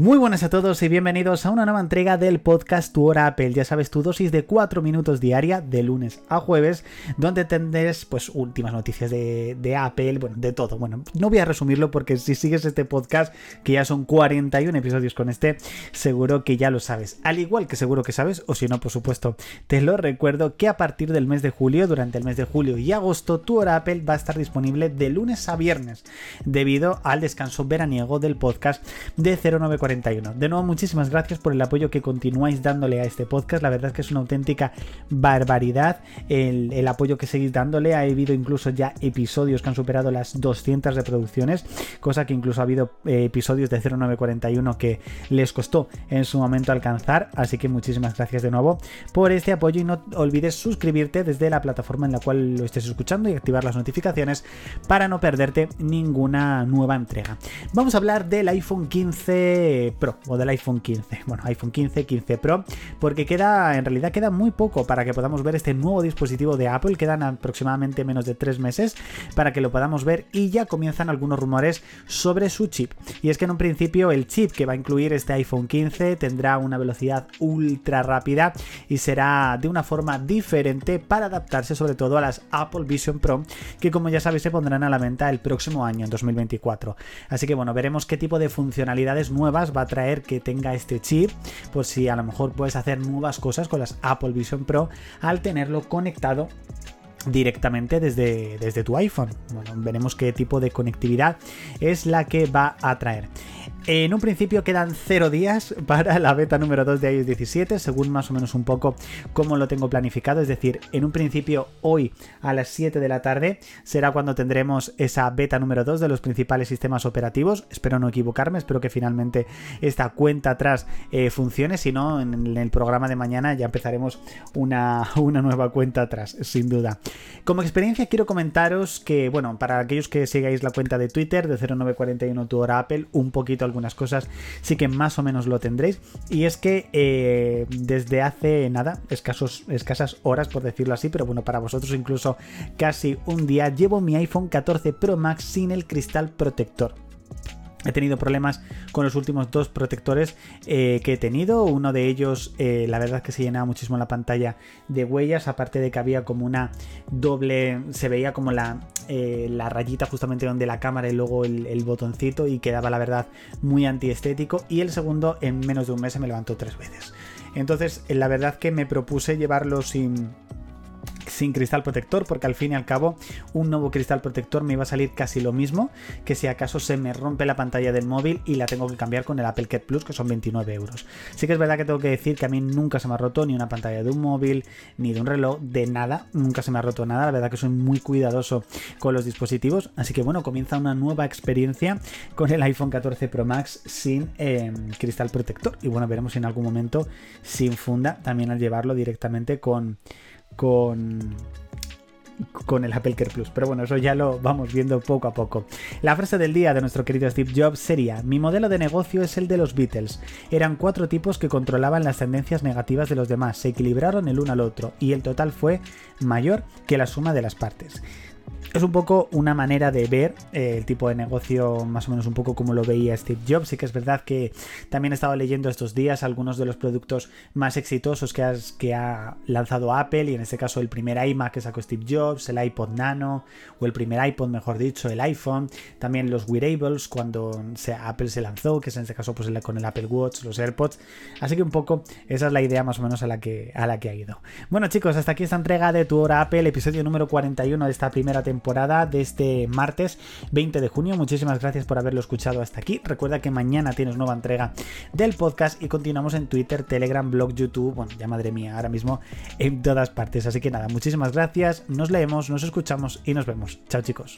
Muy buenas a todos y bienvenidos a una nueva entrega del podcast Tu Hora Apple. Ya sabes, tu dosis de 4 minutos diaria de lunes a jueves, donde tendrás pues últimas noticias de, Apple, bueno, de todo. Bueno, no voy a resumirlo porque si sigues este podcast, que ya son 41 episodios con este, seguro que ya lo sabes. Al igual que seguro que sabes, o si no, por supuesto, te lo recuerdo que a partir del mes de julio, durante el mes de julio y agosto, Tu Hora Apple va a estar disponible de lunes a viernes, debido al descanso veraniego del podcast de 0940 de nuevo, muchísimas gracias por el apoyo que continuáis dándole a este podcast. La verdad es que es una auténtica barbaridad el, apoyo que seguís dándole. Ha habido incluso ya episodios que han superado las 200 reproducciones, cosa que incluso ha habido eh, episodios de 0941 que les costó en su momento alcanzar. Así que muchísimas gracias de nuevo por este apoyo y no olvides suscribirte desde la plataforma en la cual lo estés escuchando y activar las notificaciones para no perderte ninguna nueva entrega. Vamos a hablar del iPhone 15 Pro o del iPhone 15. Bueno, iPhone 15, 15 Pro, porque queda, en realidad queda muy poco para que podamos ver este nuevo dispositivo de Apple. Quedan aproximadamente menos de 3 meses para que lo podamos ver y ya comienzan algunos rumores sobre su chip. Y es que en un principio el chip que va a incluir este iPhone 15 tendrá una velocidad ultra rápida y será de una forma diferente para adaptarse sobre todo a las Apple Vision Pro que como ya sabéis se pondrán a la venta el próximo año, en 2024. Así que bueno, veremos qué tipo de funcionalidades nuevas va a traer que tenga este chip, pues si a lo mejor puedes hacer nuevas cosas con las Apple Vision Pro al tenerlo conectado directamente desde, desde tu iPhone. Bueno, veremos qué tipo de conectividad es la que va a traer. En un principio quedan 0 días para la beta número 2 de iOS 17, según más o menos un poco como lo tengo planificado. Es decir, en un principio hoy a las 7 de la tarde será cuando tendremos esa beta número 2 de los principales sistemas operativos. Espero no equivocarme, espero que finalmente esta cuenta atrás eh, funcione. Si no, en el programa de mañana ya empezaremos una, una nueva cuenta atrás, sin duda. Como experiencia quiero comentaros que, bueno, para aquellos que sigáis la cuenta de Twitter de 0941 tu Apple, un poquito algunas cosas sí que más o menos lo tendréis. Y es que eh, desde hace nada, escasos, escasas horas por decirlo así, pero bueno, para vosotros incluso casi un día, llevo mi iPhone 14 Pro Max sin el cristal protector. He tenido problemas con los últimos dos protectores eh, que he tenido. Uno de ellos, eh, la verdad es que se llenaba muchísimo la pantalla de huellas, aparte de que había como una doble, se veía como la, eh, la rayita justamente donde la cámara y luego el, el, botoncito y quedaba la verdad muy antiestético. Y el segundo, en menos de un mes se me levantó tres veces. Entonces, la verdad que me propuse llevarlo sin sin cristal protector, porque al fin y al cabo un nuevo cristal protector me iba a salir casi lo mismo que si acaso se me rompe la pantalla del móvil y la tengo que cambiar con el Apple Care Plus, que son 29 euros. Sí que es verdad que tengo que decir que a mí nunca se me ha roto ni una pantalla de un móvil, ni de un reloj, de nada, nunca se me ha roto nada, la verdad que soy muy cuidadoso con los dispositivos, así que bueno, comienza una nueva experiencia con el iPhone 14 Pro Max sin em, cristal protector. Y bueno, veremos si en algún momento sin funda también al llevarlo directamente con con con el Apple Care Plus. Pero bueno, eso ya lo vamos viendo poco a poco. La frase del día de nuestro querido Steve Jobs sería, mi modelo de negocio es el de los Beatles. Eran cuatro tipos que controlaban las tendencias negativas de los demás, se equilibraron el uno al otro y el total fue mayor que la suma de las partes es un poco una manera de ver eh, el tipo de negocio, más o menos un poco como lo veía Steve Jobs. Sí que es verdad que también he estado leyendo estos días algunos de los productos más exitosos que, que ha lanzado Apple, y en este caso el primer iMac que sacó Steve Jobs, el iPod Nano, o el primer iPod, mejor dicho, el iPhone, también los wearables cuando Apple se lanzó, que es en este caso pues, con el Apple Watch, los AirPods. Así que un poco esa es la idea más o menos a la que, a la que ha ido. Bueno chicos, hasta aquí esta entrega de Tu Hora Apple, episodio número 41 de esta primera temporada de este martes 20 de junio. Muchísimas gracias por haberlo escuchado hasta aquí. Recuerda que mañana tienes nueva entrega del podcast y continuamos en Twitter, Telegram, blog, YouTube. Bueno, ya madre mía, ahora mismo en todas partes. Así que nada, muchísimas gracias. Nos leemos, nos escuchamos y nos vemos. Chao chicos.